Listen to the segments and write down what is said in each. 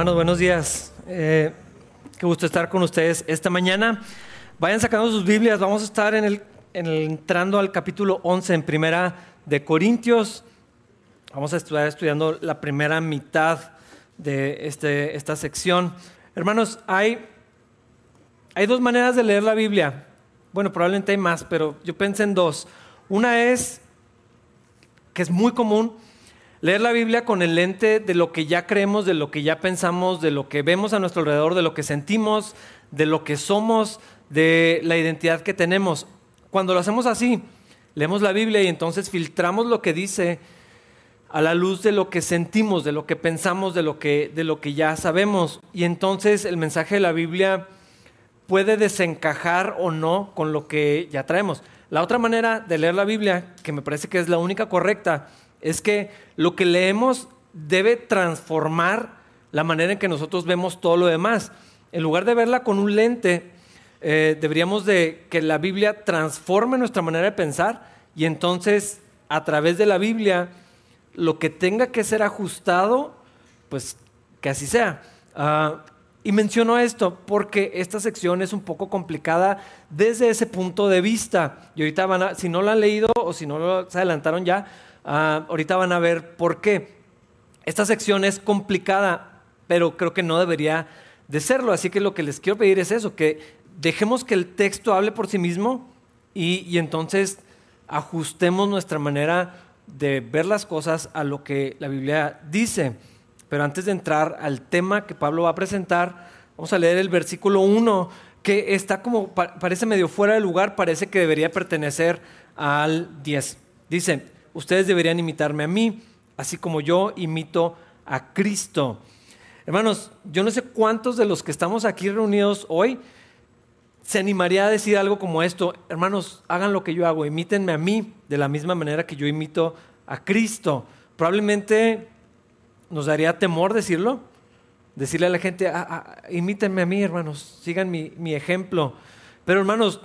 Hermanos, buenos días. Eh, qué gusto estar con ustedes esta mañana. Vayan sacando sus Biblias. Vamos a estar en el, entrando al capítulo 11 en Primera de Corintios. Vamos a estudiar estudiando la primera mitad de este, esta sección. Hermanos, hay, hay dos maneras de leer la Biblia. Bueno, probablemente hay más, pero yo pensé en dos. Una es que es muy común Leer la Biblia con el lente de lo que ya creemos, de lo que ya pensamos, de lo que vemos a nuestro alrededor, de lo que sentimos, de lo que somos, de la identidad que tenemos. Cuando lo hacemos así, leemos la Biblia y entonces filtramos lo que dice a la luz de lo que sentimos, de lo que pensamos, de lo que, de lo que ya sabemos. Y entonces el mensaje de la Biblia puede desencajar o no con lo que ya traemos. La otra manera de leer la Biblia, que me parece que es la única correcta, es que lo que leemos debe transformar la manera en que nosotros vemos todo lo demás. En lugar de verla con un lente, eh, deberíamos de que la Biblia transforme nuestra manera de pensar y entonces a través de la Biblia lo que tenga que ser ajustado, pues que así sea. Ah, y menciono esto porque esta sección es un poco complicada desde ese punto de vista. Y ahorita van a, si no la han leído o si no lo, se adelantaron ya, Ah, ahorita van a ver por qué. Esta sección es complicada, pero creo que no debería de serlo. Así que lo que les quiero pedir es eso, que dejemos que el texto hable por sí mismo y, entonces ajustemos nuestra manera de ver las cosas a lo que la Biblia dice. Pero antes de entrar al tema que Pablo va a presentar, vamos a leer el versículo 1, que está como, parece medio fuera de lugar, parece que debería pertenecer al 10. Dice, ustedes deberían imitarme a mí, así como yo imito a Cristo. Hermanos, yo no sé cuántos de los que estamos aquí reunidos hoy se animaría a decir algo como esto, hermanos, hagan lo que yo hago, imítenme a mí de la misma manera que yo imito a Cristo. Probablemente nos daría temor decirlo, decirle a la gente, ah, ah, imítenme a mí, hermanos, sigan mi, mi ejemplo. Pero hermanos,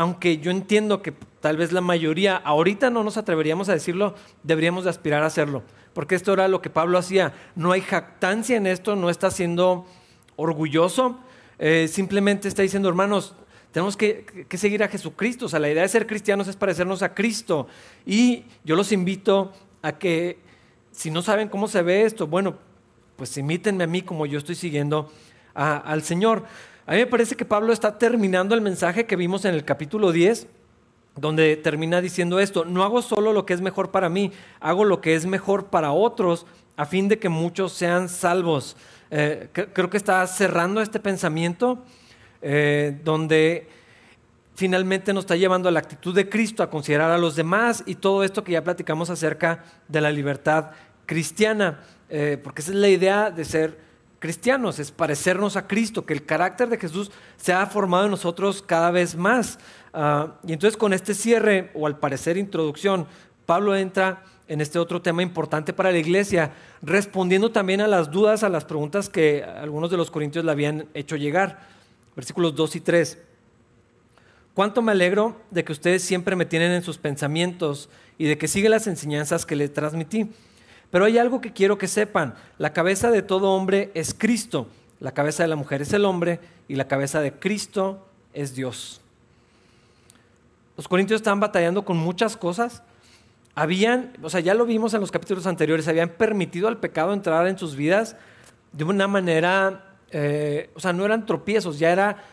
aunque yo entiendo que tal vez la mayoría, ahorita no nos atreveríamos a decirlo, deberíamos de aspirar a hacerlo. Porque esto era lo que Pablo hacía. No hay jactancia en esto, no está siendo orgulloso, eh, simplemente está diciendo, hermanos, tenemos que, que, seguir a Jesucristo. O sea, la idea de ser cristianos es parecernos a Cristo. Y yo los invito a que, si no saben cómo se ve esto, bueno, pues imítenme a mí como yo estoy siguiendo al Señor. A mí me parece que Pablo está terminando el mensaje que vimos en el capítulo 10, donde termina diciendo esto, no hago solo lo que es mejor para mí, hago lo que es mejor para otros, a fin de que muchos sean salvos. Eh, creo que está cerrando este pensamiento, eh, donde finalmente nos está llevando a la actitud de Cristo, a considerar a los demás y todo esto que ya platicamos acerca de la libertad cristiana, eh, porque esa es la idea de ser cristianos, es parecernos a Cristo, que el carácter de Jesús se ha formado en nosotros cada vez más. Ah, y entonces con este cierre, o al parecer introducción, Pablo entra en este otro tema importante para la iglesia, respondiendo también a las dudas, a las preguntas que algunos de los corintios le habían hecho llegar. Versículos 2 y 3. Cuánto me alegro de que ustedes siempre me tienen en sus pensamientos y de que siguen las enseñanzas que les transmití pero hay algo que quiero que sepan. La cabeza de todo hombre es Cristo. La cabeza de la mujer es el hombre y la cabeza de Cristo es Dios. Los corintios estaban batallando con muchas cosas. Habían, o sea, ya lo vimos en los capítulos anteriores, habían permitido al pecado entrar en sus vidas de una manera, eh, o sea, no eran tropiezos, ya era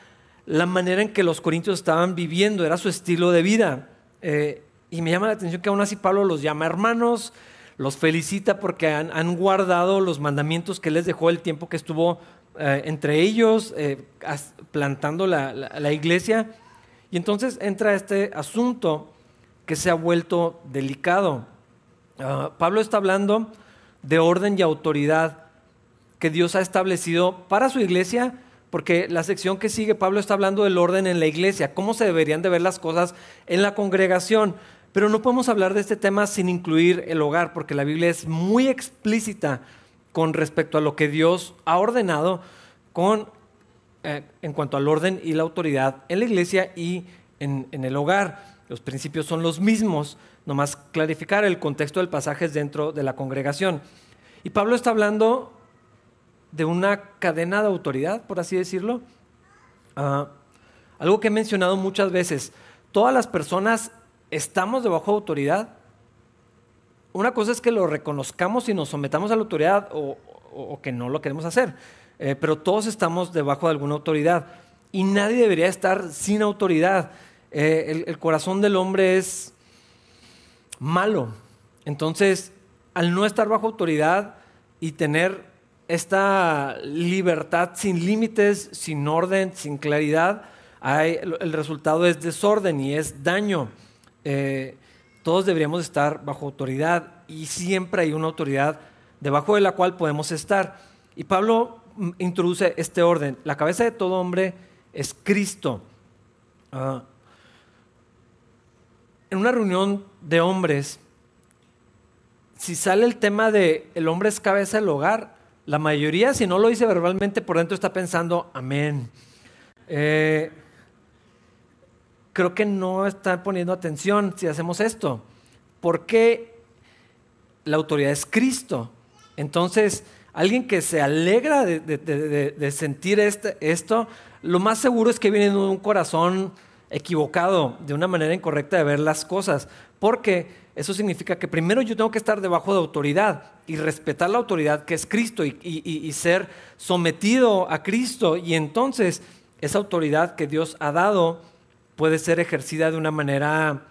la manera en que los corintios estaban viviendo, era su estilo de vida. Eh, y me llama la atención que aún así Pablo los llama hermanos, los felicita porque han, guardado los mandamientos que les dejó el tiempo que estuvo eh, entre ellos eh, plantando la, iglesia. Y entonces entra este asunto que se ha vuelto delicado. Ah, Pablo está hablando de orden y autoridad que Dios ha establecido para su iglesia, porque la sección que sigue, Pablo está hablando del orden en la iglesia, cómo se deberían de ver las cosas en la congregación. Pero no podemos hablar de este tema sin incluir el hogar, porque la Biblia es muy explícita con respecto a lo que Dios ha ordenado con, eh, en cuanto al orden y la autoridad en la iglesia y en, el hogar. Los principios son los mismos, nomás clarificar el contexto del pasaje dentro de la congregación. Y Pablo está hablando de una cadena de autoridad, por así decirlo. Ah, algo que he mencionado muchas veces, todas las personas estamos debajo de autoridad. Una cosa es que lo reconozcamos y nos sometamos a la autoridad o, que no lo queremos hacer, eh, pero todos estamos debajo de alguna autoridad y nadie debería estar sin autoridad. Eh, el corazón del hombre es malo, entonces al no estar bajo autoridad y tener esta libertad sin límites, sin orden, sin claridad, el resultado es desorden y es daño. Eh, todos deberíamos estar bajo autoridad y siempre hay una autoridad debajo de la cual podemos estar. Y Pablo mm, introduce este orden. La cabeza de todo hombre es Cristo. Ah, en una reunión de hombres, si sale el tema de el hombre es cabeza del hogar, la mayoría, si no lo dice verbalmente, por dentro está pensando, amén. Eh, creo que no está poniendo atención si hacemos esto, porque la autoridad es Cristo. Entonces, alguien que se alegra de, sentir este, esto, lo más seguro es que viene de un corazón equivocado, de una manera incorrecta de ver las cosas, porque eso significa que primero yo tengo que estar debajo de autoridad y respetar la autoridad que es Cristo y, ser sometido a Cristo. Y entonces esa autoridad que Dios ha dado puede ser ejercida de una manera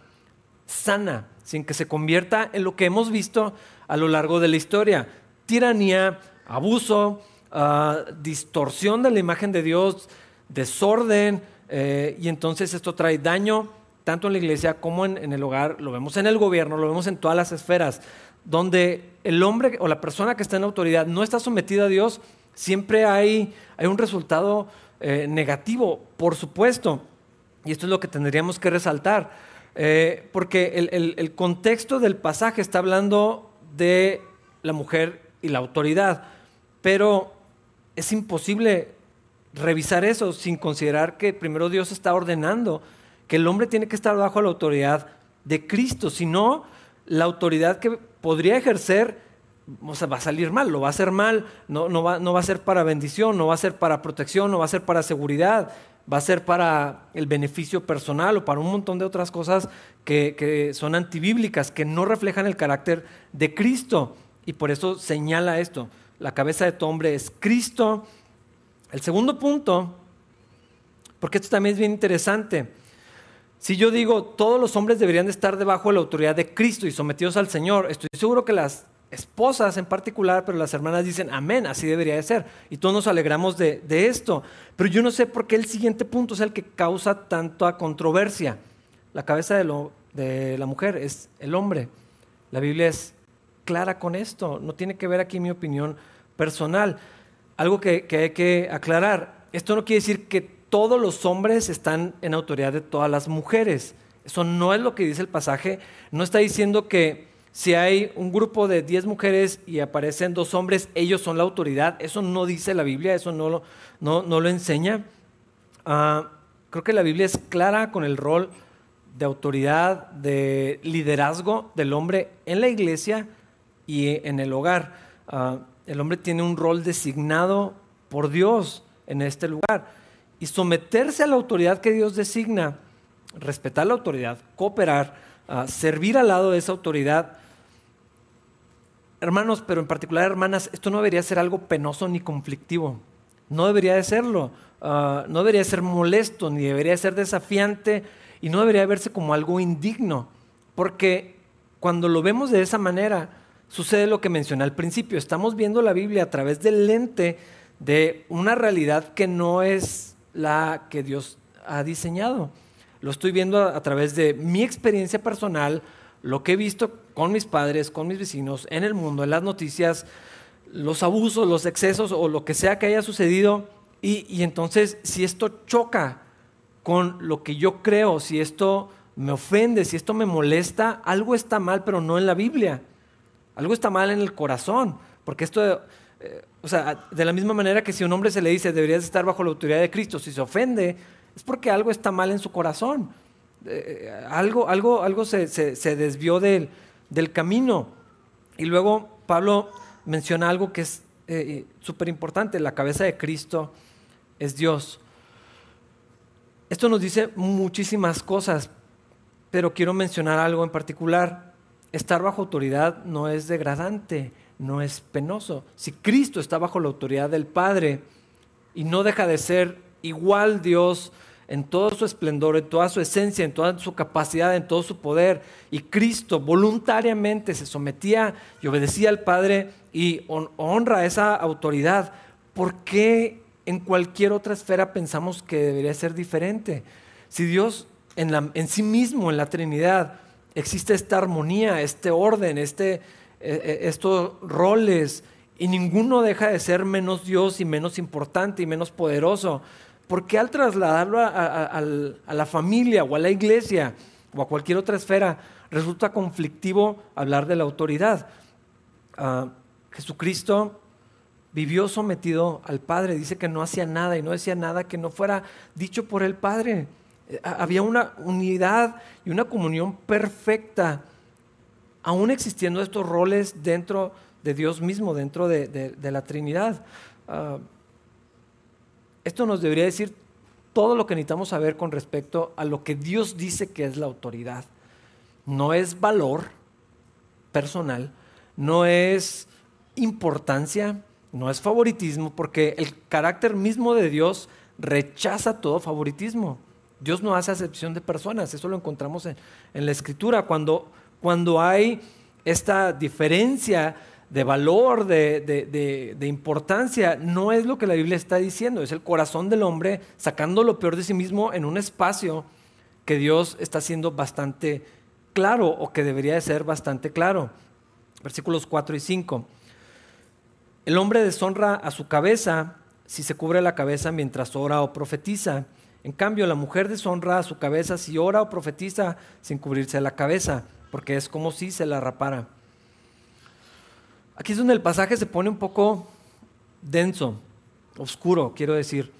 sana, sin que se convierta en lo que hemos visto a lo largo de la historia. Tiranía, abuso, ah, distorsión de la imagen de Dios, desorden, eh, y entonces esto trae daño tanto en la iglesia como en, el hogar, lo vemos en el gobierno, lo vemos en todas las esferas, donde el hombre o la persona que está en autoridad no está sometida a Dios, siempre hay, hay un resultado eh, negativo, por supuesto. Y esto es lo que tendríamos que resaltar, eh, porque el, contexto del pasaje está hablando de la mujer y la autoridad, pero es imposible revisar eso sin considerar que primero Dios está ordenando que el hombre tiene que estar bajo la autoridad de Cristo, si no, la autoridad que podría ejercer va a salir mal, lo va a hacer mal, no, no, va, no va a ser para bendición, no va a ser para protección, no va a ser para seguridad, va a ser para el beneficio personal o para un montón de otras cosas que, que, son antibíblicas, que no reflejan el carácter de Cristo. Y por eso señala esto, la cabeza de tu hombre es Cristo. El segundo punto, porque esto también es bien interesante, si yo digo, todos los hombres deberían de estar debajo de la autoridad de Cristo y sometidos al Señor, estoy seguro que las esposas en particular, pero las hermanas dicen, amén, así debería de ser. Y todos nos alegramos de, esto. Pero yo no sé por qué el siguiente punto es el que causa tanta controversia. La cabeza de, de la mujer es el hombre. La Biblia es clara con esto. No tiene que ver aquí mi opinión personal. Algo que, que hay que aclarar. Esto no quiere decir que todos los hombres están en autoridad de todas las mujeres. Eso no es lo que dice el pasaje. No está diciendo que si hay un grupo de 10 mujeres y aparecen dos hombres, ellos son la autoridad. Eso no dice la Biblia, eso no lo, no, lo enseña. Ah, creo que la Biblia es clara con el rol de autoridad, de liderazgo del hombre en la iglesia y en el hogar. Ah, el hombre tiene un rol designado por Dios en este lugar y someterse a la autoridad que Dios designa, respetar la autoridad, cooperar, ah, servir al lado de esa autoridad. Hermanos, pero en particular hermanas, esto no debería ser algo penoso ni conflictivo. No debería de serlo. Ah, no debería ser molesto, ni debería ser desafiante, y no debería verse como algo indigno. Porque cuando lo vemos de esa manera, sucede lo que mencioné al principio. Estamos viendo la Biblia a través del lente de una realidad que no es la que Dios ha diseñado. Lo estoy viendo a, través de mi experiencia personal, lo que he visto con mis padres, con mis vecinos, en el mundo, en las noticias, los abusos, los excesos o lo que sea que haya sucedido. Y, y, entonces, si esto choca con lo que yo creo, si esto me ofende, si esto me molesta, algo está mal, pero no en la Biblia. Algo está mal en el corazón, porque esto eh, o sea, de la misma manera que si un hombre se le dice deberías estar bajo la autoridad de Cristo, si se ofende, es porque algo está mal en su corazón. Eh, algo algo, algo se, desvió del, camino. Y luego Pablo menciona algo que es eh, súper importante, la cabeza de Cristo es Dios. Esto nos dice muchísimas cosas, pero quiero mencionar algo en particular. Estar bajo autoridad no es degradante, no es penoso. Si Cristo está bajo la autoridad del Padre y no deja de ser igual Dios en todo su esplendor, en toda su esencia, en toda su capacidad, en todo su poder, y Cristo voluntariamente se sometía y obedecía al Padre y honra esa autoridad, ¿por qué en cualquier otra esfera pensamos que debería ser diferente? Si Dios en, sí mismo, en la Trinidad, existe esta armonía, este orden, este, eh, eh, estos roles, y ninguno deja de ser menos Dios y menos importante y menos poderoso. Porque al trasladarlo a, la familia o a la iglesia o a cualquier otra esfera, resulta conflictivo hablar de la autoridad? Ah, Jesucristo vivió sometido al Padre, dice que no hacía nada y no decía nada que no fuera dicho por el Padre. Eh, había una unidad y una comunión perfecta, aún existiendo estos roles dentro de Dios mismo, dentro de, la Trinidad. Ah, esto nos debería decir todo lo que necesitamos saber con respecto a lo que Dios dice que es la autoridad. No es valor personal, no es importancia, no es favoritismo, porque el carácter mismo de Dios rechaza todo favoritismo. Dios no hace acepción de personas, eso lo encontramos en, la escritura. Cuando, cuando hay esta diferencia de valor, de, importancia, no es lo que la Biblia está diciendo, es el corazón del hombre sacando lo peor de sí mismo en un espacio que Dios está haciendo bastante claro o que debería de ser bastante claro. Versículos 4 y 5. El hombre deshonra a su cabeza si se cubre la cabeza mientras ora o profetiza. En cambio, la mujer deshonra a su cabeza si ora o profetiza sin cubrirse la cabeza, porque es como si se la rapara. Aquí es donde el pasaje se pone un poco denso, oscuro, quiero decir,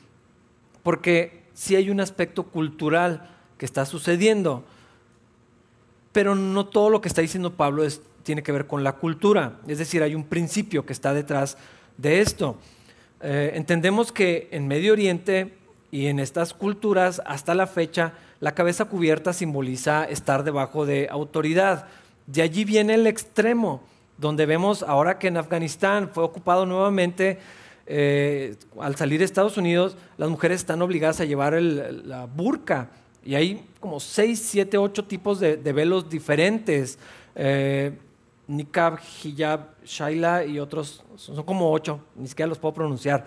porque sí hay un aspecto cultural que está sucediendo, pero no todo lo que está diciendo Pablo tiene que ver con la cultura, es decir, hay un principio que está detrás de esto. Eh, entendemos que en Medio Oriente y en estas culturas, hasta la fecha, la cabeza cubierta simboliza estar debajo de autoridad. De allí viene el extremo donde vemos ahora que en Afganistán fue ocupado nuevamente, eh, al salir de Estados Unidos, las mujeres están obligadas a llevar la burka. Y hay como seis, siete, ocho tipos de, velos diferentes. Eh, Nikab, hijab, shaila y otros, son como ocho, ni siquiera los puedo pronunciar.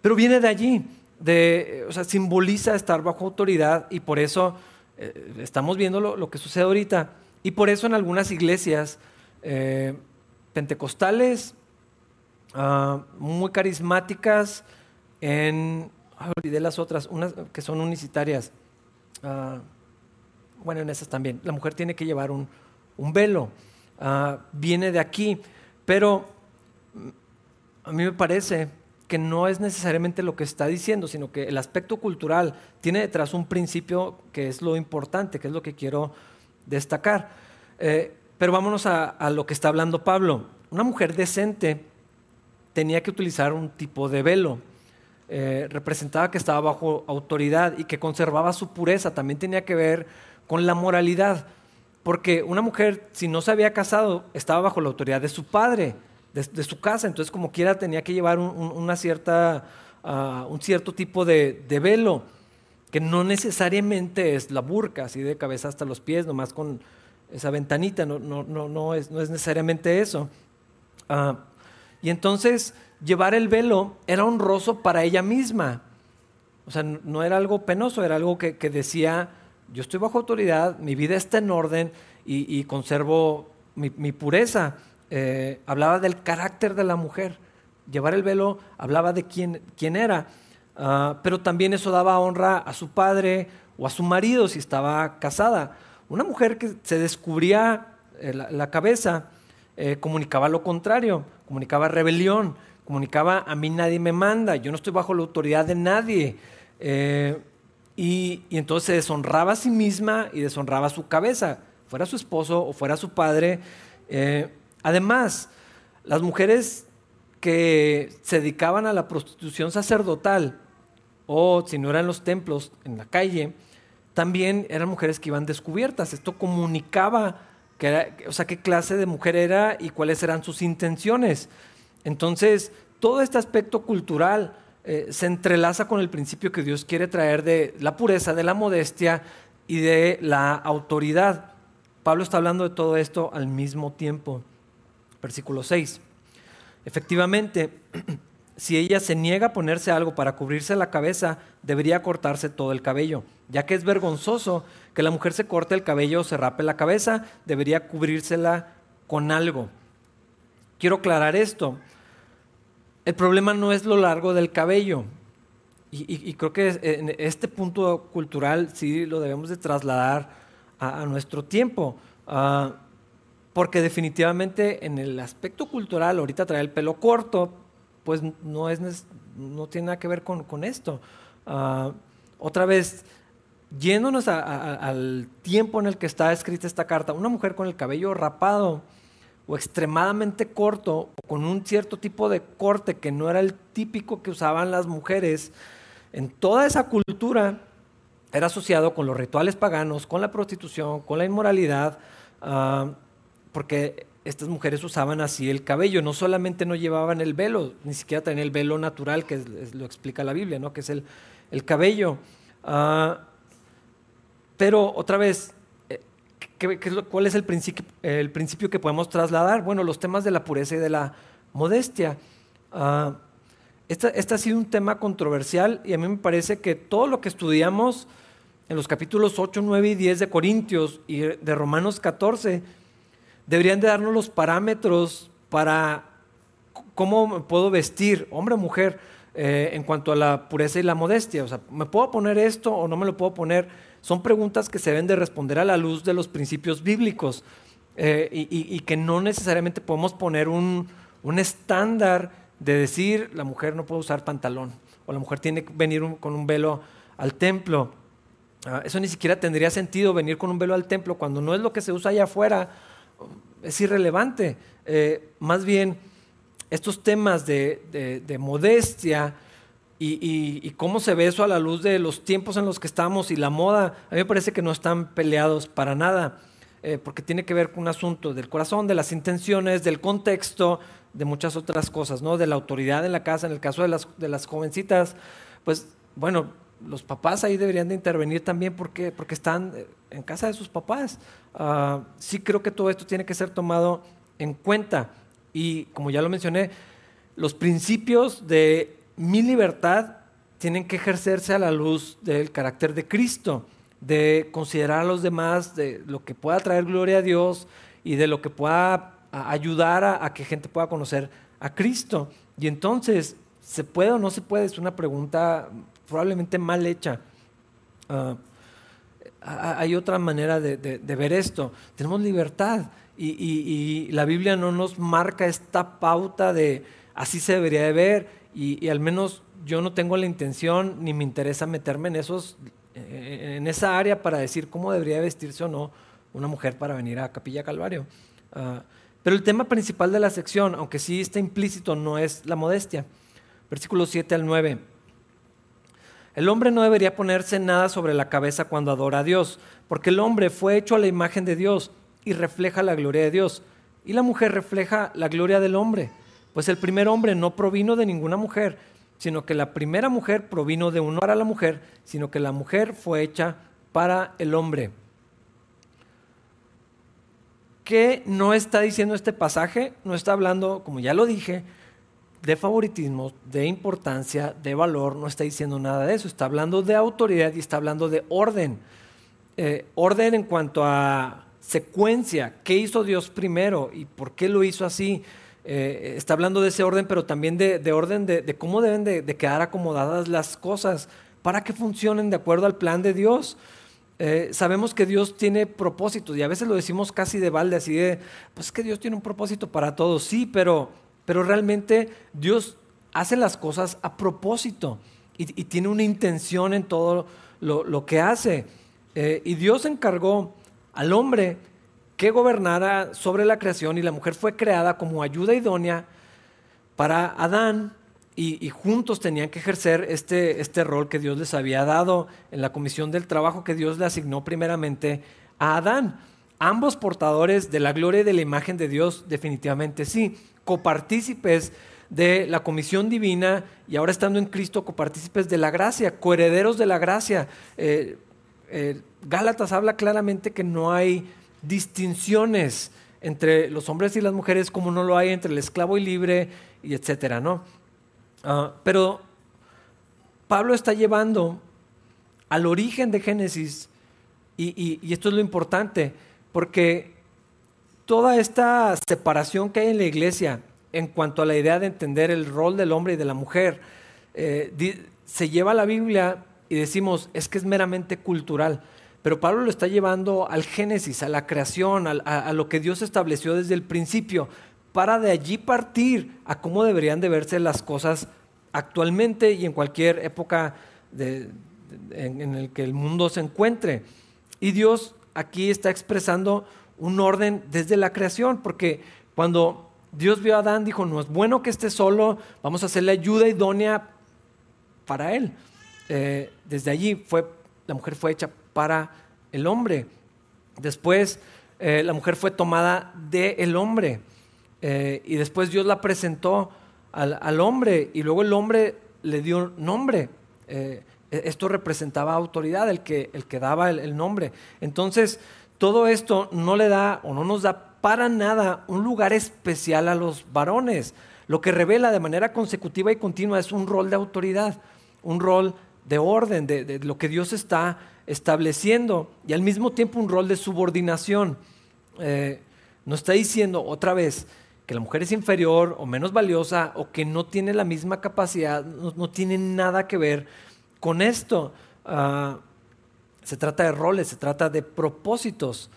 Pero viene de allí, de, o sea, simboliza estar bajo autoridad y por eso eh, estamos viendo lo, que sucede ahorita. Y por eso en algunas iglesias pentecostales, ah, muy carismáticas, en, olvidé las otras, unas que son unicitarias. Ah, bueno, en esas también. La mujer tiene que llevar un, velo. Ah, viene de aquí, pero a mí me parece que no es necesariamente lo que está diciendo, sino que el aspecto cultural tiene detrás un principio que es lo importante, que es lo que quiero destacar. Eh, pero vámonos a, lo que está hablando Pablo. Una mujer decente tenía que utilizar un tipo de velo. Eh, representaba que estaba bajo autoridad y que conservaba su pureza. También tenía que ver con la moralidad. Porque una mujer, si no se había casado, estaba bajo la autoridad de su padre, de, su casa. Entonces, como quiera, tenía que llevar un, una cierta, ah, un cierto tipo de, de, velo, que no necesariamente es la burka, así de cabeza hasta los pies, nomás con, esa ventanita, no, no, no, no, es, no es necesariamente eso. Ah, y entonces llevar el velo era honroso para ella misma. O sea, no era algo penoso, era algo que, decía, yo estoy bajo autoridad, mi vida está en orden y, conservo mi, pureza. Eh, hablaba del carácter de la mujer. Llevar el velo hablaba de quién, quién era. Ah, pero también eso daba honra a su padre o a su marido si estaba casada. Una mujer que se descubría eh, la, cabeza eh, comunicaba lo contrario, comunicaba rebelión, comunicaba a mí nadie me manda, yo no estoy bajo la autoridad de nadie. Eh, y, entonces se deshonraba a sí misma y deshonraba su cabeza, fuera su esposo o fuera su padre. además, las mujeres que se dedicaban a la prostitución sacerdotal, o si no eran los templos, en la calle, también eran mujeres que iban descubiertas. Esto comunicaba o qué clase de mujer era y cuáles eran sus intenciones. Entonces, todo este aspecto cultural eh, se entrelaza con el principio que Dios quiere traer de la pureza, de la modestia y de la autoridad. Pablo está hablando de todo esto al mismo tiempo. Versículo 6. Efectivamente, si ella se niega a ponerse algo para cubrirse la cabeza, debería cortarse todo el cabello, ya que es vergonzoso que la mujer se corte el cabello o se rape la cabeza, debería cubrírsela con algo. Quiero aclarar esto. El problema no es lo largo del cabello. Y, creo que en este punto cultural sí lo debemos de trasladar a, nuestro tiempo. Ah, porque definitivamente en el aspecto cultural, ahorita traer el pelo corto, pues no, es, no tiene nada que ver con, esto. Ah, otra vez, yéndonos al tiempo en el que está escrita esta carta, una mujer con el cabello rapado, o extremadamente corto, o con un cierto tipo de corte que no era el típico que usaban las mujeres, en toda esa cultura era asociado con los rituales paganos, con la prostitución, con la inmoralidad, ah, porque estas mujeres usaban así el cabello, no solamente no llevaban el velo, ni siquiera tenían el velo natural, que lo explica la Biblia, ¿no? que es el, cabello. Ah, pero otra vez, ¿Cuál es el principio, el principio que podemos trasladar? Bueno, los temas de la pureza y de la modestia. Uh, este, ha sido un tema controversial y a mí me parece que todo lo que estudiamos en los capítulos 8, 9 y 10 de Corintios y de Romanos 14 deberían de darnos los parámetros para cómo puedo vestir, hombre o mujer, eh, en cuanto a la pureza y la modestia. O sea, ¿me puedo poner esto o no me lo puedo poner? Son preguntas que se deben de responder a la luz de los principios bíblicos eh, y, que no necesariamente podemos poner un, estándar de decir la mujer no puede usar pantalón o la mujer tiene que venir con un velo al templo. Ah, eso ni siquiera tendría sentido venir con un velo al templo cuando no es lo que se usa allá afuera, es irrelevante. Eh, más bien, estos temas de modestia, y, cómo se ve eso a la luz de los tiempos en los que estamos y la moda, a mí me parece que no están peleados para nada, eh, porque tiene que ver con un asunto del corazón, de las intenciones, del contexto, de muchas otras cosas, ¿no? De la autoridad en la casa, en el caso de las, de las jovencitas, pues bueno, los papás ahí deberían de intervenir también porque, porque están eh, en casa de sus papás. Ah, sí creo que todo esto tiene que ser tomado en cuenta y como ya lo mencioné, los principios de mi libertad tienen que ejercerse a la luz del carácter de Cristo, de considerar a los demás, de lo que pueda traer gloria a Dios y de lo que pueda ayudar a, que gente pueda conocer a Cristo. Y entonces, ¿se puede o no se puede? Es una pregunta probablemente mal hecha. Ah, hay otra manera de, ver esto. Tenemos libertad y la Biblia no nos marca esta pauta de así se debería de ver y, al menos yo no tengo la intención ni me interesa meterme en, esos, eh, en esa área para decir cómo debería vestirse o no una mujer para venir a Capilla Calvario. Ah, pero el tema principal de la sección, aunque sí está implícito, no es la modestia. Versículos 7 al 9. El hombre no debería ponerse nada sobre la cabeza cuando adora a Dios, porque el hombre fue hecho a la imagen de Dios y refleja la gloria de Dios, y la mujer refleja la gloria del hombre. Pues el primer hombre no provino de ninguna mujer, sino que la primera mujer provino de un para la mujer, sino que la mujer fue hecha para el hombre. ¿Qué no está diciendo este pasaje? No está hablando, como ya lo dije, de favoritismo, de importancia, de valor, no está diciendo nada de eso, está hablando de autoridad y está hablando de orden. Eh, orden en cuanto a secuencia, qué hizo Dios primero y por qué lo hizo así. Eh, está hablando de ese orden, pero también de, orden de, cómo deben de, quedar acomodadas las cosas para que funcionen de acuerdo al plan de Dios. Eh, sabemos que Dios tiene propósitos y a veces lo decimos casi de balde, así de, pues es que Dios tiene un propósito para todos, sí, pero, pero realmente Dios hace las cosas a propósito y, tiene una intención en todo lo, que hace. Eh, y Dios encargó al hombre que gobernara sobre la creación y la mujer fue creada como ayuda idónea para Adán y, juntos tenían que ejercer este, este rol que Dios les había dado en la comisión del trabajo que Dios le asignó primeramente a Adán. Ambos portadores de la gloria y de la imagen de Dios, definitivamente sí, copartícipes de la comisión divina y ahora estando en Cristo, copartícipes de la gracia, coherederos de la gracia. Eh, eh, Gálatas habla claramente que no hay distinciones entre los hombres y las mujeres como no lo hay entre el esclavo y libre y etcétera, ¿no? Ah, pero Pablo está llevando al origen de Génesis y, esto es lo importante, porque toda esta separación que hay en la iglesia en cuanto a la idea de entender el rol del hombre y de la mujer, eh, se lleva a la Biblia y decimos, es que es meramente cultural. Pero Pablo lo está llevando al Génesis, a la creación, a, lo que Dios estableció desde el principio, para de allí partir a cómo deberían de verse las cosas actualmente y en cualquier época en, el que el mundo se encuentre. Y Dios aquí está expresando un orden desde la creación, porque cuando Dios vio a Adán, dijo, no es bueno que esté solo, vamos a hacerle ayuda idónea para él. Eh, desde allí fue, la mujer fue hecha para el hombre. Después eh, la mujer fue tomada del hombre eh, y después Dios la presentó al, hombre y luego el hombre le dio nombre. esto representaba autoridad, el que, el que daba el, el nombre. Entonces, todo esto no le da o no nos da para nada un lugar especial a los varones. Lo que revela de manera consecutiva y continua es un rol de autoridad, un rol de orden, de, lo que Dios está estableciendo y al mismo tiempo un rol de subordinación. Eh, no está diciendo otra vez que la mujer es inferior o menos valiosa o que no tiene la misma capacidad, no, tiene nada que ver con esto. Ah, se trata de roles, se trata de propósitos.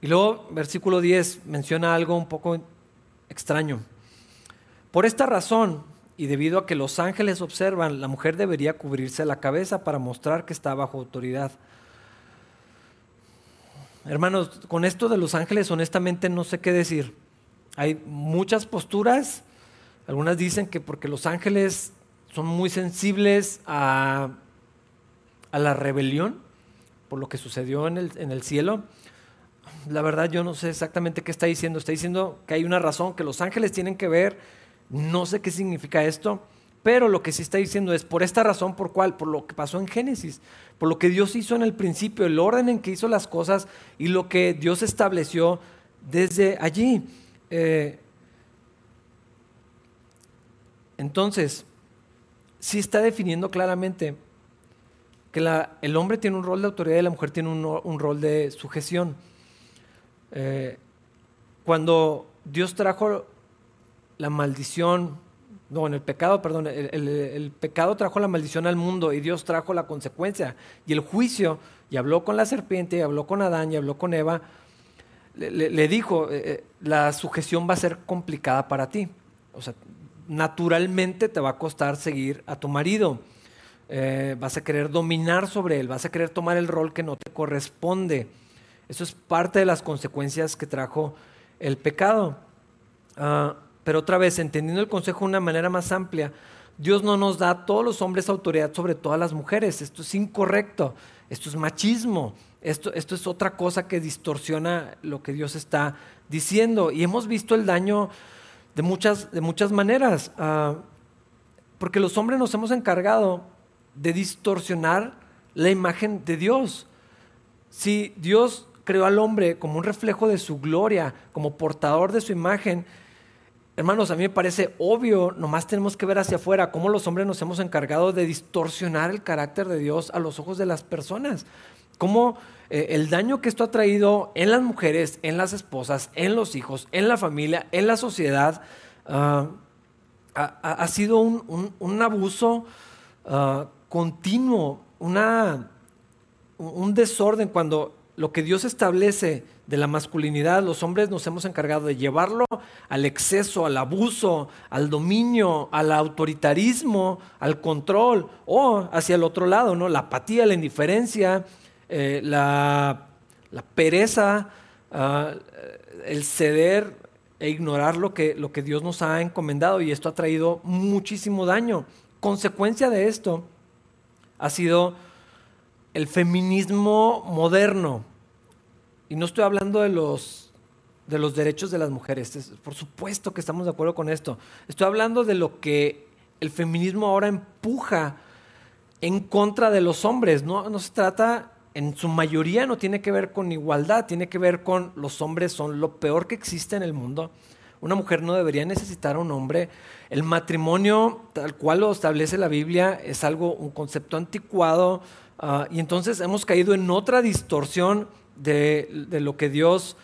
Y luego, versículo 10 menciona algo un poco extraño. Por esta razón, y debido a que los ángeles observan, la mujer debería cubrirse la cabeza para mostrar que está bajo autoridad. Hermanos, con esto de los ángeles honestamente no sé qué decir. Hay muchas posturas. Algunas dicen que porque los ángeles son muy sensibles a, a la rebelión por lo que sucedió en el, en el cielo la verdad yo no sé exactamente qué está diciendo. Está diciendo que hay una razón, que los ángeles tienen que ver. No sé qué significa esto, pero lo que sí está diciendo es por esta razón, por cuál, por lo que pasó en Génesis, por lo que Dios hizo en el principio, el orden en que hizo las cosas y lo que Dios estableció desde allí. Eh, entonces, sí está definiendo claramente que el hombre tiene un rol de autoridad y la mujer tiene un rol de sujeción. Eh, cuando Dios trajo la maldición, no, en el pecado, perdón, el, pecado trajo la maldición al mundo y Dios trajo la consecuencia y el juicio, y habló con la serpiente, y habló con Adán, y habló con Eva, le, dijo, eh, eh, la sujeción va a ser complicada para ti. O sea, naturalmente te va a costar seguir a tu marido. vas a querer dominar sobre él, vas a querer tomar el rol que no te corresponde. Eso es parte de las consecuencias que trajo el pecado. Ah, pero otra vez, entendiendo el consejo de una manera más amplia, Dios no nos da a todos los hombres autoridad sobre todas las mujeres. Esto es incorrecto. Esto es machismo. Esto, esto es otra cosa que distorsiona lo que Dios está diciendo. Y hemos visto el daño de muchas, de muchas maneras. Ah, porque los hombres nos hemos encargado de distorsionar la imagen de Dios. Si Dios creó al hombre como un reflejo de su gloria, como portador de su imagen. Hermanos, a mí me parece obvio, nomás tenemos que ver hacia afuera cómo los hombres nos hemos encargado de distorsionar el carácter de Dios a los ojos de las personas. Cómo eh, el daño que esto ha traído en las mujeres, en las esposas, en los hijos, en la familia, en la sociedad, ah, ha, sido un, abuso ah, continuo, un desorden cuando lo que Dios establece de la masculinidad, los hombres nos hemos encargado de llevarlo al exceso, al abuso, al dominio, al autoritarismo, al control, o hacia el otro lado, ¿no? La apatía, la indiferencia, eh, la, pereza, ah, el ceder e ignorar lo que, lo que Dios nos ha encomendado y esto ha traído muchísimo daño. Consecuencia de esto ha sido el feminismo moderno. Y no estoy hablando de los, de los derechos de las mujeres, por supuesto que estamos de acuerdo con esto. Estoy hablando de lo que el feminismo ahora empuja en contra de los hombres. No, no se trata en su mayoría no tiene que ver con igualdad, tiene que ver con los hombres son lo peor que existe en el mundo. Una mujer no debería necesitar a un hombre. El matrimonio, tal cual lo establece la Biblia, es algo, un concepto anticuado. Ah, y entonces hemos caído en otra distorsión de, lo que Dios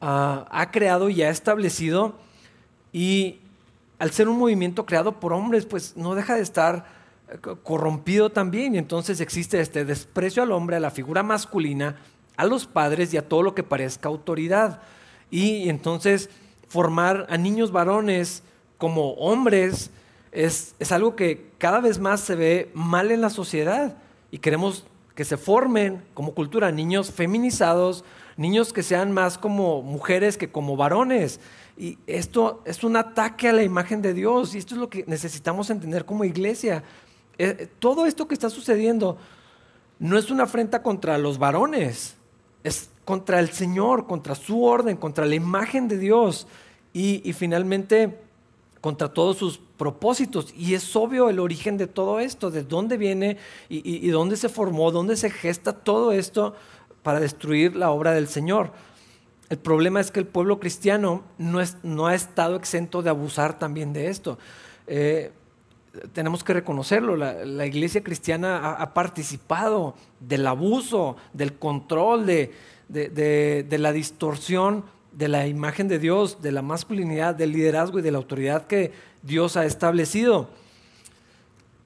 ah, ha creado y ha establecido. Y al ser un movimiento creado por hombres, pues no deja de estar corrompido también y entonces existe este desprecio al hombre, a la figura masculina, a los padres y a todo lo que parezca autoridad. Y entonces formar a niños varones como hombres es, es algo que cada vez más se ve mal en la sociedad y queremos que se formen como cultura niños feminizados, niños que sean más como mujeres que como varones. Y esto es un ataque a la imagen de Dios y esto es lo que necesitamos entender como iglesia. Eh, todo esto que está sucediendo no es una afrenta contra los varones, es contra el Señor, contra su orden, contra la imagen de Dios y, finalmente contra todos sus propósitos. Y es obvio el origen de todo esto, de dónde viene y, dónde se formó, dónde se gesta todo esto para destruir la obra del Señor. El problema es que el pueblo cristiano no, es, no ha estado exento de abusar también de esto. Eh, tenemos que reconocerlo, la, iglesia cristiana ha, participado del abuso, del control, de, la distorsión de la imagen de Dios, de la masculinidad, del liderazgo y de la autoridad que Dios ha establecido.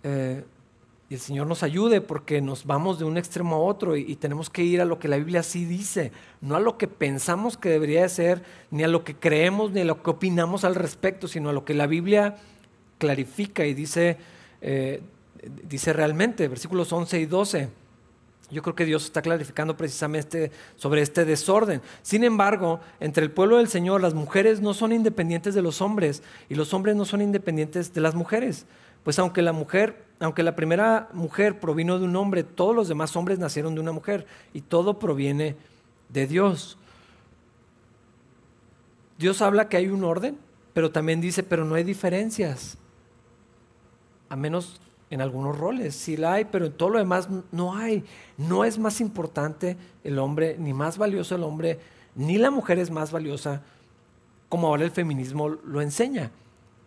Eh, y el Señor nos ayude porque nos vamos de un extremo a otro y, tenemos que ir a lo que la Biblia sí dice, no a lo que pensamos que debería ser, ni a lo que creemos, ni a lo que opinamos al respecto, sino a lo que la Biblia clarifica y dice, eh, dice realmente, versículos 11 y 12. Yo creo que Dios está clarificando precisamente sobre este desorden. Sin embargo, entre el pueblo del Señor, las mujeres no son independientes de los hombres y los hombres no son independientes de las mujeres. Pues aunque la mujer, aunque la primera mujer provino de un hombre, todos los demás hombres nacieron de una mujer y todo proviene de Dios. Dios habla que hay un orden, pero también dice, pero no hay diferencias a menos en algunos roles. Sí la hay, pero en todo lo demás no hay. No es más importante el hombre, ni más valioso el hombre, ni la mujer es más valiosa, como ahora el feminismo lo enseña.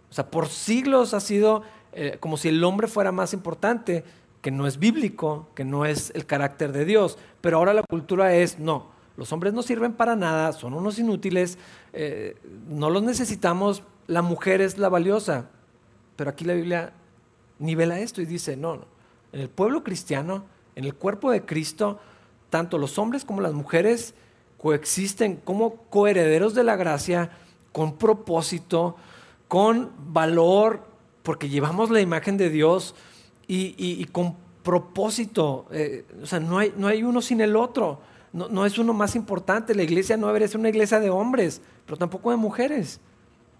O sea, por siglos ha sido eh, como si el hombre fuera más importante, que no es bíblico, que no es el carácter de Dios. Pero ahora la cultura es, no, los hombres no sirven para nada, son unos inútiles, eh, no los necesitamos, la mujer es la valiosa. Pero aquí la Biblia nivela esto y dice, no, en el pueblo cristiano, en el cuerpo de Cristo, tanto los hombres como las mujeres coexisten como coherederos de la gracia, con propósito, con valor, porque llevamos la imagen de Dios y, con propósito. Eh, o sea, no hay, no hay uno sin el otro. No, no, es uno más importante. La iglesia no debería ser una iglesia de hombres, pero tampoco de mujeres.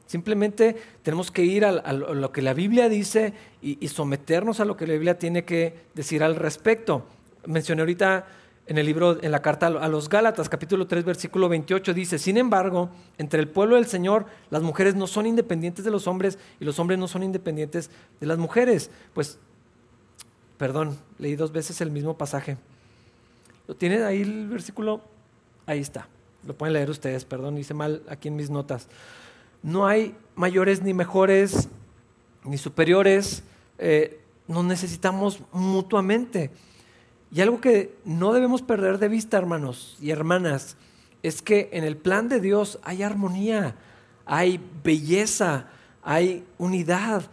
Simplemente tenemos que ir a, lo que la Biblia dice y, someternos a lo que la Biblia tiene que decir al respecto. Mencioné ahorita en el libro, en la carta a los Gálatas, capítulo 3, versículo 28, dice, sin embargo, entre el pueblo del Señor, las mujeres no son independientes de los hombres y los hombres no son independientes de las mujeres. Pues, perdón, leí dos veces el mismo pasaje. ¿Lo tienen ahí el versículo? Ahí está. Lo pueden leer ustedes, perdón, hice mal aquí en mis notas no hay mayores ni mejores ni superiores, eh, nos necesitamos mutuamente. Y algo que no debemos perder de vista, hermanos y hermanas, es que en el plan de Dios hay armonía, hay belleza, hay unidad,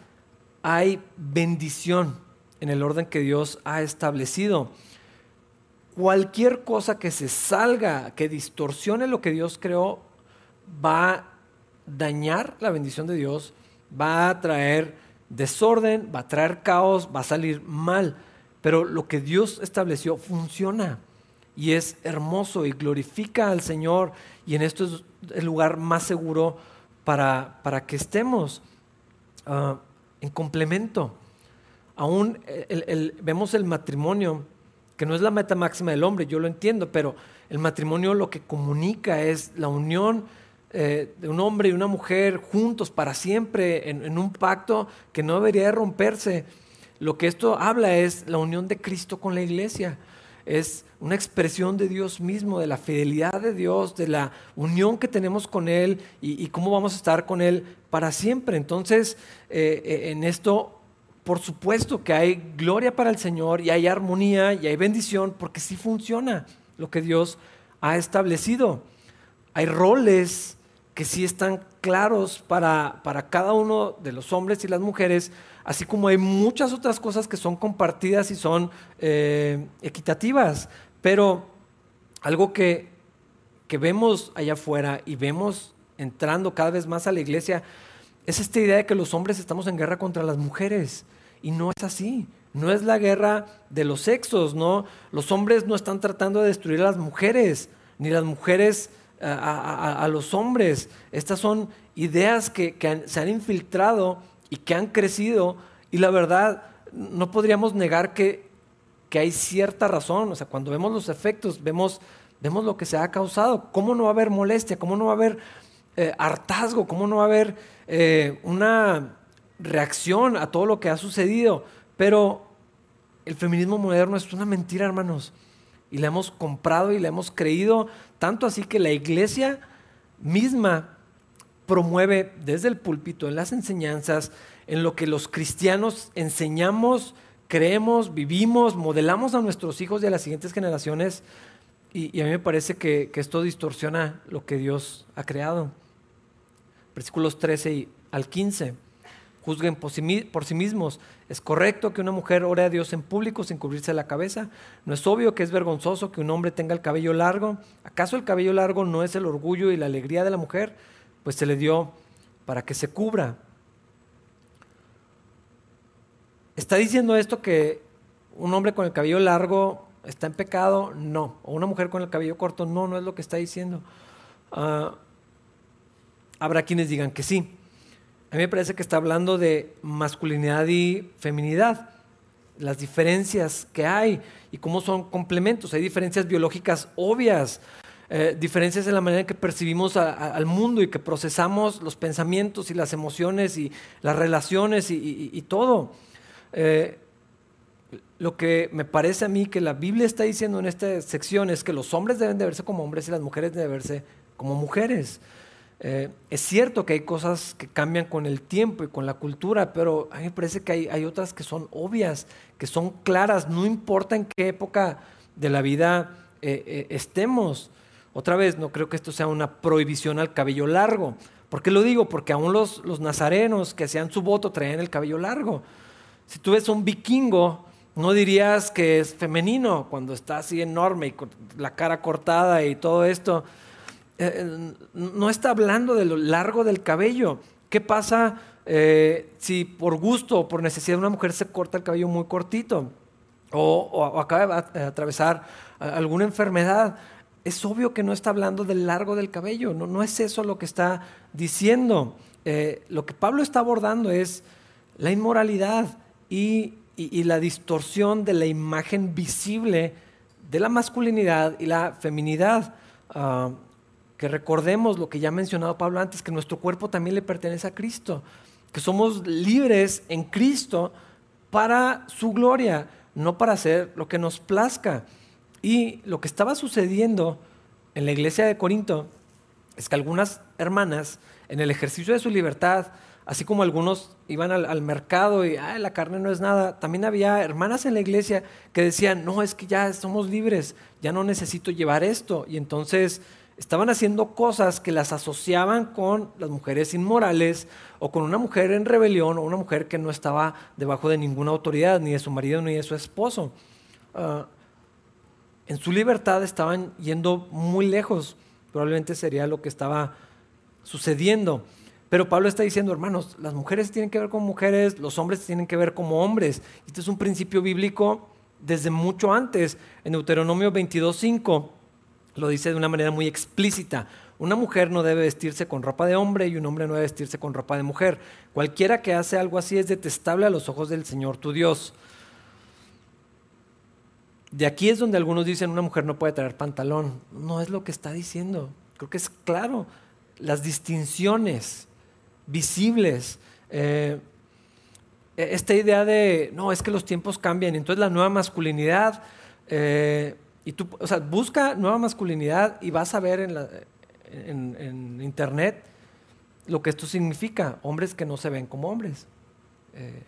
hay bendición en el orden que Dios ha establecido. Cualquier cosa que se salga, que distorsione lo que Dios creó, va dañar la bendición de Dios, va a traer desorden, va a traer caos, va a salir mal. Pero lo que Dios estableció funciona y es hermoso y glorifica al Señor y en esto es el lugar más seguro para, para que estemos ah, en complemento. Aún vemos el matrimonio, que no es la meta máxima del hombre, yo lo entiendo, pero el matrimonio lo que comunica es la unión eh, de un hombre y una mujer juntos para siempre en, un pacto que no debería romperse. Lo que esto habla es la unión de Cristo con la iglesia. Es una expresión de Dios mismo, de la fidelidad de Dios, de la unión que tenemos con Él y, cómo vamos a estar con Él para siempre. Entonces, eh, eh, en esto, por supuesto que hay gloria para el Señor y hay armonía y hay bendición porque sí funciona lo que Dios ha establecido. Hay roles que sí están claros para, para cada uno de los hombres y las mujeres, así como hay muchas otras cosas que son compartidas y son eh, equitativas. Pero algo que, que vemos allá afuera y vemos entrando cada vez más a la iglesia es esta idea de que los hombres estamos en guerra contra las mujeres. Y no es así. No es la guerra de los sexos, ¿no? Los hombres no están tratando de destruir a las mujeres, ni las mujeres a, los hombres. Estas son ideas que, se han infiltrado y que han crecido y la verdad no podríamos negar que, hay cierta razón. O sea, cuando vemos los efectos, vemos, vemos lo que se ha causado. ¿Cómo no va a haber molestia? ¿Cómo no va a haber eh, hartazgo? ¿Cómo no va a haber eh, una reacción a todo lo que ha sucedido? Pero el feminismo moderno es una mentira, hermanos y la hemos comprado y la hemos creído, tanto así que la iglesia misma promueve desde el púlpito, en las enseñanzas, en lo que los cristianos enseñamos, creemos, vivimos, modelamos a nuestros hijos y a las siguientes generaciones. Y, a mí me parece que, que, esto distorsiona lo que Dios ha creado. Versículos 13 al 15 juzguen por sí, mismos. ¿Es correcto que una mujer ore a Dios en público sin cubrirse la cabeza? ¿No es obvio que es vergonzoso que un hombre tenga el cabello largo? ¿Acaso el cabello largo no es el orgullo y la alegría de la mujer? Pues se le dio para que se cubra. ¿Está diciendo esto que un hombre con el cabello largo está en pecado? No. ¿O una mujer con el cabello corto? No, no es lo que está diciendo. Ah, habrá quienes digan que sí. A mí me parece que está hablando de masculinidad y feminidad, las diferencias que hay y cómo son complementos. Hay diferencias biológicas obvias, eh, diferencias en la manera en que percibimos al mundo y que procesamos los pensamientos y las emociones y las relaciones y, todo. Eh, lo que me parece a mí que la Biblia está diciendo en esta sección es que los hombres deben de verse como hombres y las mujeres deben de verse como mujeres. Eh, es cierto que hay cosas que cambian con el tiempo y con la cultura, pero a mí me parece que hay, otras que son obvias, que son claras, no importa en qué época de la vida eh, eh, estemos. Otra vez, no creo que esto sea una prohibición al cabello largo. ¿Por qué lo digo? Porque aún los, nazarenos que hacían su voto traían el cabello largo. Si tú ves un vikingo, no dirías que es femenino cuando está así enorme y la cara cortada y todo esto. Eh, no está hablando de lo largo del cabello. ¿Qué pasa eh, si por gusto o por necesidad una mujer se corta el cabello muy cortito o, acaba de atravesar alguna enfermedad? Es obvio que no está hablando del largo del cabello, no, no es eso lo que está diciendo. Eh, lo que Pablo está abordando es la inmoralidad y, la distorsión de la imagen visible de la masculinidad y la feminidad. Ah, recordemos lo que ya ha mencionado Pablo antes, que nuestro cuerpo también le pertenece a Cristo, que somos libres en Cristo para su gloria, no para hacer lo que nos plazca. Y lo que estaba sucediendo en la iglesia de Corinto es que algunas hermanas, en el ejercicio de su libertad, así como algunos iban al, mercado y la carne no es nada, también había hermanas en la iglesia que decían, no, es que ya somos libres, ya no necesito llevar esto. Y entonces estaban haciendo cosas que las asociaban con las mujeres inmorales o con una mujer en rebelión o una mujer que no estaba debajo de ninguna autoridad, ni de su marido ni de su esposo. Ah, en su libertad estaban yendo muy lejos, probablemente sería lo que estaba sucediendo. Pero Pablo está diciendo, hermanos, las mujeres tienen que ver como mujeres, los hombres tienen que ver como hombres. Este es un principio bíblico desde mucho antes. En Deuteronomio 22.5 lo dice de una manera muy explícita. una mujer no debe vestirse con ropa de hombre y un hombre no debe vestirse con ropa de mujer. Cualquiera que hace algo así es detestable a los ojos del Señor tu Dios. De aquí es donde algunos dicen una mujer no puede traer pantalón. No es lo que está diciendo. Creo que es claro. Las distinciones visibles. Eh, esta idea de, no, es que los tiempos cambian, entonces la nueva masculinidad, eh, y tú, o sea, busca nueva masculinidad y vas a ver en, internet lo que esto significa, hombres que no se ven como hombres, eh,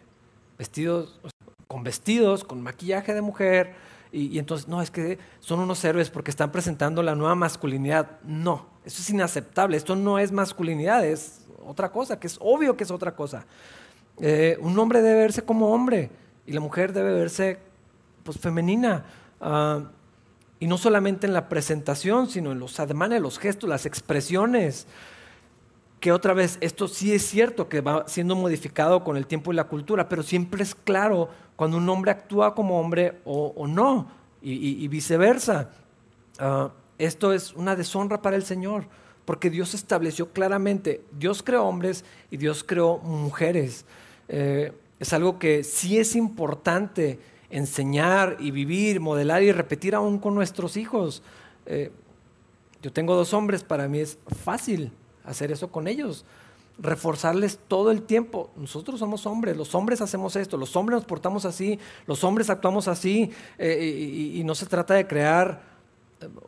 vestidos, con vestidos, con maquillaje de mujer, y, entonces, no, es que son unos héroes porque están presentando la nueva masculinidad. No, eso es inaceptable, esto no es masculinidad, es otra cosa, que es obvio que es otra cosa. Eh, un hombre debe verse como hombre y la mujer debe verse pues, femenina. Ah, y no solamente en la presentación, sino en los ademanes, los gestos, las expresiones. Que otra vez, esto sí es cierto que va siendo modificado con el tiempo y la cultura, pero siempre es claro cuando un hombre actúa como hombre o, no, y, viceversa. Ah, esto es una deshonra para el Señor, porque Dios estableció claramente, Dios creó hombres y Dios creó mujeres. Eh, es algo que sí es importante enseñar y vivir, modelar y repetir aún con nuestros hijos. Eh, yo tengo dos hombres, para mí es fácil hacer eso con ellos, reforzarles todo el tiempo. Nosotros somos hombres, los hombres hacemos esto, los hombres nos portamos así, los hombres actuamos así, eh, y, no se trata de crear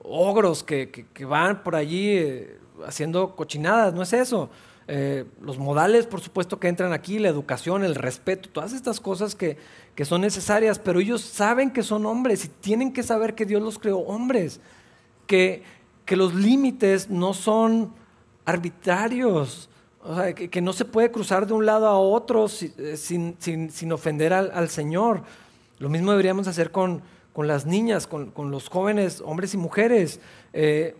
ogros que, van por allí haciendo cochinadas, no es eso. Eh, los modales, por supuesto, que entran aquí, la educación, el respeto, todas estas cosas que, son necesarias, pero ellos saben que son hombres y tienen que saber que Dios los creó hombres, que, que los límites no son arbitrarios, que, no se puede cruzar de un lado a otro eh, sin, sin, ofender al, Señor. Lo mismo deberíamos hacer con, las niñas, con, los jóvenes, hombres y mujeres. Eh,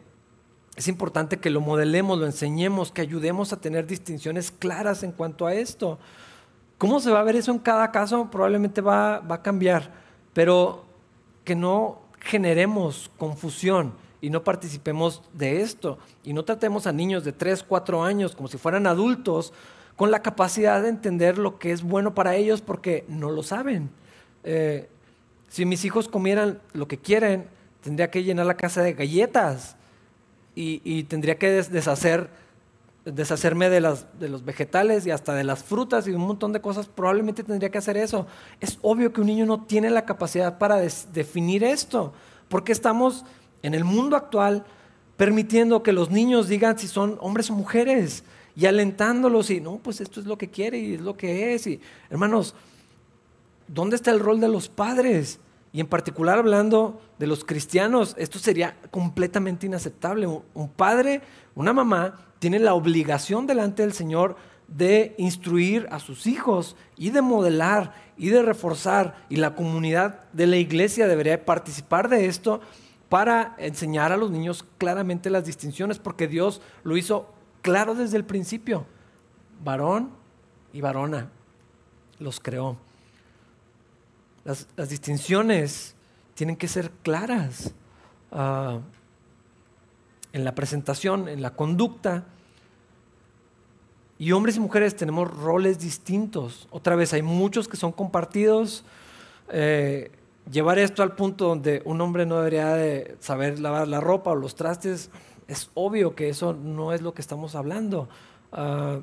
es importante que lo modelemos, lo enseñemos, que ayudemos a tener distinciones claras en cuanto a esto. ¿Cómo se va a ver eso en cada caso? Probablemente va, a cambiar, pero que no generemos confusión y no participemos de esto. Y no tratemos a niños de 3, 4 años como si fueran adultos con la capacidad de entender lo que es bueno para ellos porque no lo saben. Eh, si mis hijos comieran lo que quieren, tendría que llenar la casa de galletas y, tendría que deshacer, deshacerme de, las, de los vegetales y hasta de las frutas y un montón de cosas, probablemente tendría que hacer eso. Es obvio que un niño no tiene la capacidad para definir esto, porque estamos en el mundo actual permitiendo que los niños digan si son hombres o mujeres y alentándolos y no, pues esto es lo que quiere y es lo que es. Y hermanos, ¿dónde está el rol de los padres? Y en particular hablando de los cristianos, esto sería completamente inaceptable. Un padre, una mamá, tiene la obligación delante del Señor de instruir a sus hijos y de modelar y de reforzar. Y la comunidad de la iglesia debería participar de esto para enseñar a los niños claramente las distinciones, porque Dios lo hizo claro desde el principio. Varón y varona los creó. Las, distinciones tienen que ser claras ah, en la presentación, en la conducta. Y hombres y mujeres tenemos roles distintos. Otra vez, hay muchos que son compartidos. Eh, llevar esto al punto donde un hombre no debería de saber lavar la ropa o los trastes, es obvio que eso no es lo que estamos hablando. Ah,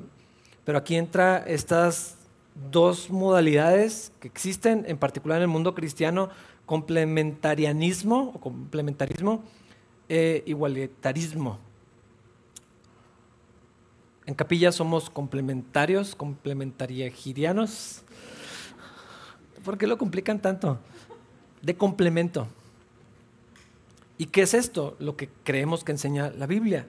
pero aquí entra estas dos modalidades que existen, en particular en el mundo cristiano, complementarianismo o complementarismo e igualitarismo. En capilla somos complementarios, complementariegirianos. ¿Por qué lo complican tanto? De complemento. ¿Y qué es esto? Lo que creemos que enseña la Biblia,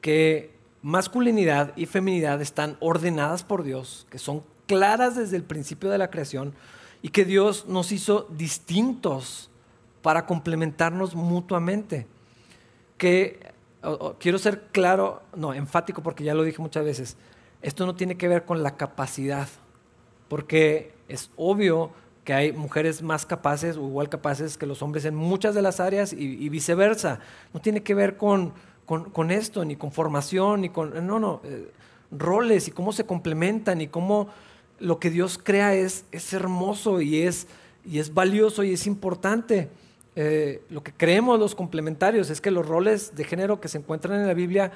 que masculinidad y feminidad están ordenadas por Dios, que son claras desde el principio de la creación y que Dios nos hizo distintos para complementarnos mutuamente. Que quiero ser claro, no, enfático porque ya lo dije muchas veces, esto no tiene que ver con la capacidad, porque es obvio que hay mujeres más capaces o igual capaces que los hombres en muchas de las áreas y, viceversa. No tiene que ver con, con, esto, ni con formación, ni con... No, no, eh, roles y cómo se complementan y cómo lo que Dios crea es, es hermoso y es, y es valioso y es importante. Eh, lo que creemos los complementarios es que los roles de género que se encuentran en la Biblia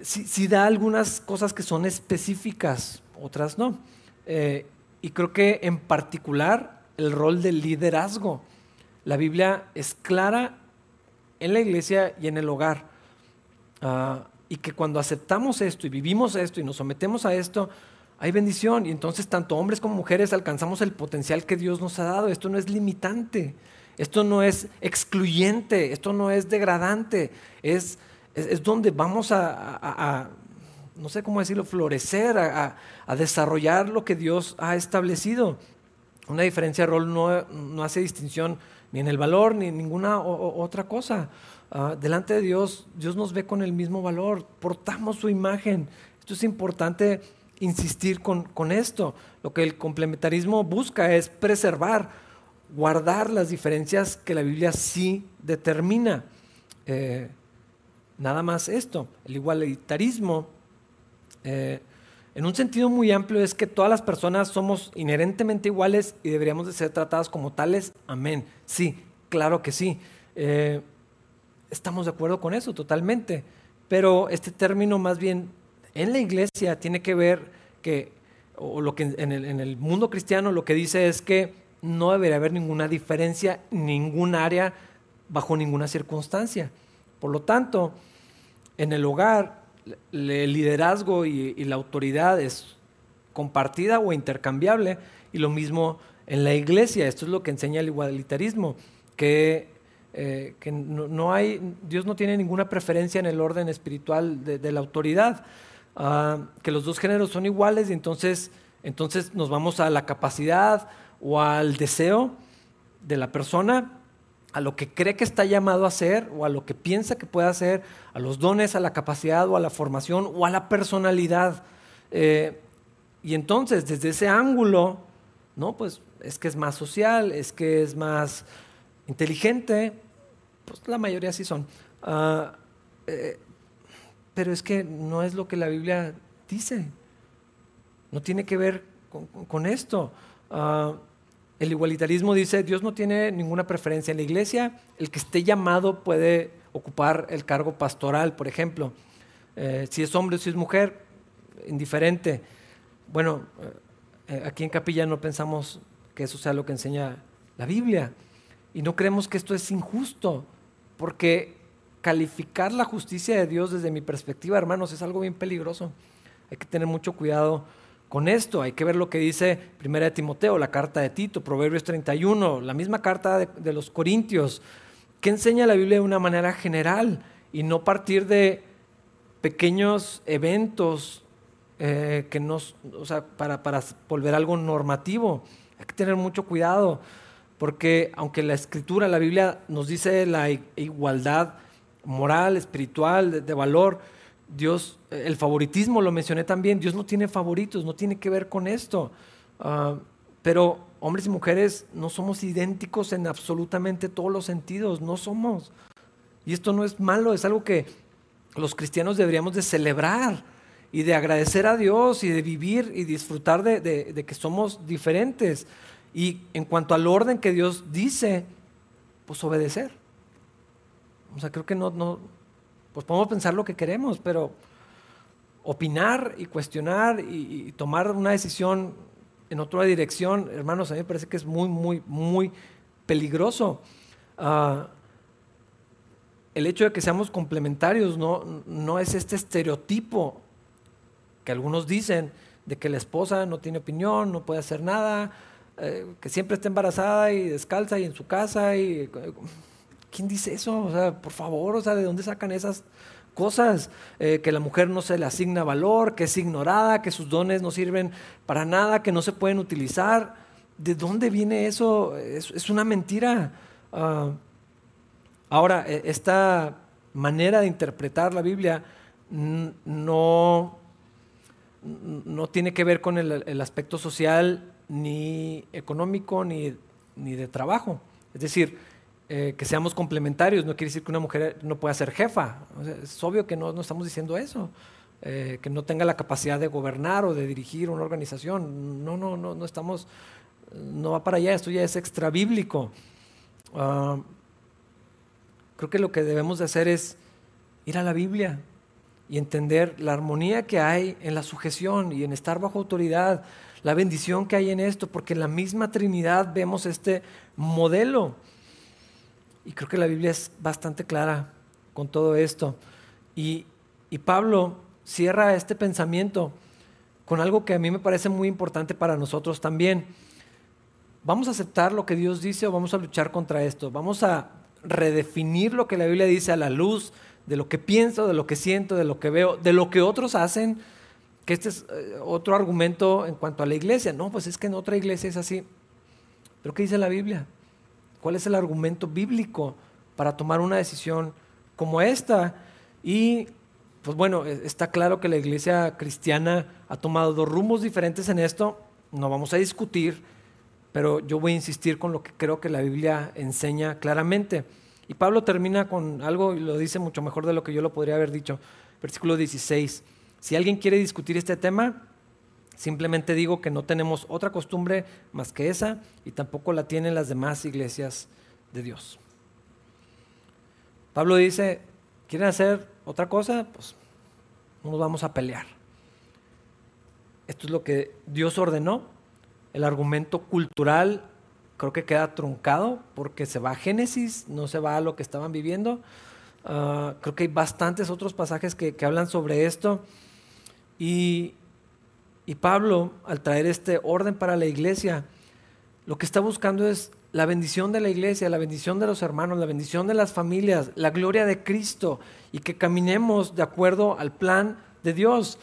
sí, da algunas cosas que son específicas, otras no. Eh, y creo que en particular el rol del liderazgo. La Biblia es clara en la iglesia y en el hogar. Ah, y que cuando aceptamos esto y vivimos esto y nos sometemos a esto, hay bendición. Y entonces tanto hombres como mujeres alcanzamos el potencial que Dios nos ha dado. Esto no es limitante, esto no es excluyente, esto no es degradante, es, es, donde vamos a, no sé cómo decirlo, florecer, a, desarrollar lo que Dios ha establecido. Una diferencia de rol no, no hace distinción ni en el valor ni en ninguna otra cosa. Ah, delante de Dios, Dios nos ve con el mismo valor, portamos su imagen. Esto es importante insistir con, esto. Lo que el complementarismo busca es preservar, guardar las diferencias que la Biblia sí determina. Eh, nada más esto. El igualitarismo, eh, en un sentido muy amplio, es que todas las personas somos inherentemente iguales y deberíamos de ser tratadas como tales. Amén. Sí, claro que sí. Eh, estamos de acuerdo con eso totalmente, pero este término más bien en la iglesia tiene que ver que, o lo que en el, mundo cristiano lo que dice es que no debería haber ninguna diferencia, ningún área, bajo ninguna circunstancia. Por lo tanto, en el hogar, el liderazgo y, la autoridad es compartida o intercambiable, y lo mismo en la iglesia. Esto es lo que enseña el igualitarismo, que eh, que no, hay, Dios no tiene ninguna preferencia en el orden espiritual de, la autoridad, ah, que los dos géneros son iguales y entonces, entonces nos vamos a la capacidad o al deseo de la persona, a lo que cree que está llamado a hacer o a lo que piensa que puede hacer, a los dones, a la capacidad o a la formación o a la personalidad. Eh, y entonces, desde ese ángulo, ¿no? Pues es que es más social, es que es más inteligente, pues la mayoría sí son. Ah, eh, pero es que no es lo que la Biblia dice. No tiene que ver con, esto. Ah, el igualitarismo dice, Dios no tiene ninguna preferencia en la iglesia. El que esté llamado puede ocupar el cargo pastoral, por ejemplo. Eh, si es hombre o si es mujer, indiferente. Bueno, eh, aquí en Capilla no pensamos que eso sea lo que enseña la Biblia. Y no creemos que esto es injusto. Porque calificar la justicia de Dios desde mi perspectiva, hermanos, es algo bien peligroso. Hay que tener mucho cuidado con esto. Hay que ver lo que dice Primera de Timoteo, la carta de Tito, Proverbios 31, la misma carta de, los Corintios, que enseña la Biblia de una manera general y no partir de pequeños eventos eh, que nos, o sea, para, para volver algo normativo. Hay que tener mucho cuidado porque aunque la escritura, la Biblia nos dice la igualdad moral, espiritual, de, valor, Dios, el favoritismo lo mencioné también, Dios no tiene favoritos, no tiene que ver con esto. Ah, pero hombres y mujeres no somos idénticos en absolutamente todos los sentidos, no somos. Y esto no es malo, es algo que los cristianos deberíamos de celebrar y de agradecer a Dios y de vivir y disfrutar de que somos diferentes. Y en cuanto al orden que Dios dice, pues obedecer. O sea, creo que no, no, pues podemos pensar lo que queremos, pero opinar y cuestionar y, tomar una decisión en otra dirección, hermanos, a mí me parece que es muy, muy, muy peligroso. Ah, el hecho de que seamos complementarios no, no es este estereotipo que algunos dicen de que la esposa no tiene opinión, no puede hacer nada, eh, que siempre está embarazada y descalza y en su casa y ¿quién dice eso? O sea, por favor, o sea, ¿de dónde sacan esas cosas? Eh, que la mujer no se le asigna valor, que es ignorada, que sus dones no sirven para nada, que no se pueden utilizar. ¿De dónde viene eso? Es, una mentira. Ah, ahora, e, esta manera de interpretar la Biblia no, no tiene que ver con el, el aspecto social ni económico ni, ni de trabajo. Es decir, eh, que seamos complementarios. No quiere decir que una mujer no pueda ser jefa. es obvio que no, no estamos diciendo eso. Eh, que no tenga la capacidad de gobernar o de dirigir una organización. No, no, no, no estamos, no va para allá, esto ya es extra bíblico. Ah, creo que lo que debemos de hacer es ir a la Biblia y entender la armonía que hay en la sujeción y en estar bajo autoridad, la bendición que hay en esto, porque en la misma Trinidad vemos este modelo. Y creo que la Biblia es bastante clara con todo esto. Y, y Pablo cierra este pensamiento con algo que a mí me parece muy importante para nosotros también. ¿Vamos a aceptar lo que Dios dice o vamos a luchar contra esto? ¿Vamos a redefinir lo que la Biblia dice a la luz de lo que pienso, de lo que siento, de lo que veo, de lo que otros hacen? Que este es eh, otro argumento en cuanto a la iglesia. No, pues es que en otra iglesia es así. ¿Pero qué dice la Biblia? ¿Cuál es el argumento bíblico para tomar una decisión como esta? Y pues bueno, e, está claro que la iglesia cristiana ha tomado dos rumbos diferentes en esto, no vamos a discutir, pero yo voy a insistir con lo que creo que la Biblia enseña claramente. Y Pablo termina con algo y lo dice mucho mejor de lo que yo lo podría haber dicho. Versículo 16. Si alguien quiere discutir este tema, simplemente digo que no tenemos otra costumbre más que esa y tampoco la tienen las demás iglesias de Dios. Pablo dice, ¿quieren hacer otra cosa, pues no nos vamos a pelear. Esto es lo que Dios ordenó. El argumento cultural creo que queda truncado porque se va a Génesis, no se va a lo que estaban viviendo. Ah, creo que hay bastantes otros pasajes que, que hablan sobre esto. Y, y Pablo, al traer este orden para la iglesia, lo que está buscando es la bendición de la iglesia, la bendición de los hermanos, la bendición de las familias, la gloria de Cristo y que caminemos de acuerdo al plan de Dios.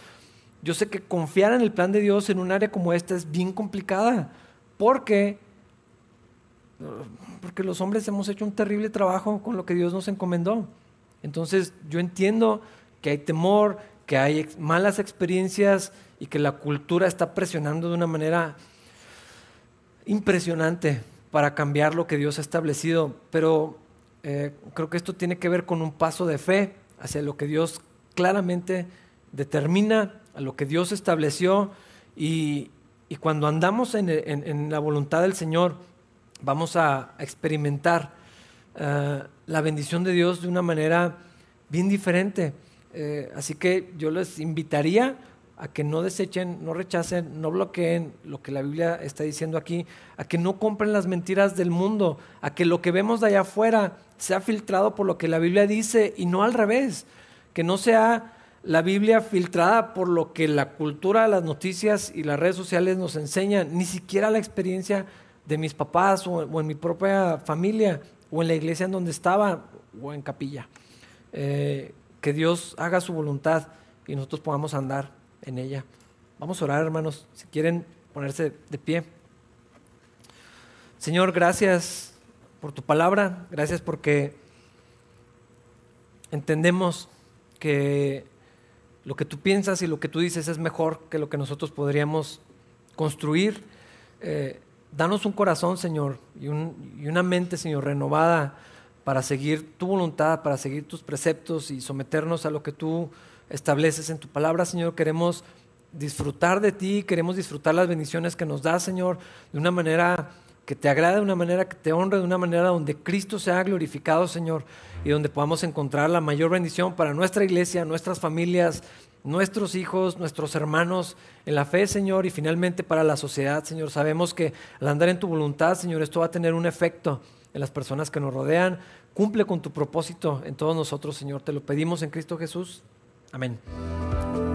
Yo sé que confiar en el plan de Dios en un área como esta es bien complicada porque porque los hombres hemos hecho un terrible trabajo con lo que Dios nos encomendó. Entonces, yo entiendo que hay temor, que hay malas experiencias y que la cultura está presionando de una manera impresionante para cambiar lo que Dios ha establecido, pero eh, creo que esto tiene que ver con un paso de fe hacia lo que Dios claramente determina, a lo que Dios estableció y, cuando andamos en, la voluntad del Señor vamos a experimentar eh, la bendición de Dios de una manera bien diferente. Eh, así que yo les invitaría a que no desechen, no rechacen, no bloqueen lo que la Biblia está diciendo aquí, a que no compren las mentiras del mundo, a que lo que vemos de allá afuera sea filtrado por lo que la Biblia dice y no al revés, que no sea la Biblia filtrada por lo que la cultura, las noticias y las redes sociales nos enseñan, ni siquiera la experiencia de mis papás o, en mi propia familia o en la iglesia en donde estaba o en capilla. Eh, que Dios haga su voluntad y nosotros podamos andar en ella. Vamos a orar, hermanos, si quieren ponerse de pie. Señor, gracias por tu palabra, gracias porque entendemos que lo que tú piensas y lo que tú dices es mejor que lo que nosotros podríamos construir. Eh, danos un corazón, Señor, y, y, una mente, Señor, renovada para seguir tu voluntad, para seguir tus preceptos y someternos a lo que tú estableces en tu palabra, Señor. Queremos disfrutar de ti, queremos disfrutar las bendiciones que nos das, Señor, de una manera que te agrade, de una manera que te honre, de una manera donde Cristo sea glorificado, Señor, y donde podamos encontrar la mayor bendición para nuestra iglesia, nuestras familias, nuestros hijos, nuestros hermanos en la fe, Señor, y finalmente para la sociedad, Señor. Sabemos que al andar en tu voluntad, Señor, esto va a tener un efecto en las personas que nos rodean. Cumple con tu propósito en todos nosotros, Señor. Te lo pedimos en Cristo Jesús. Amen.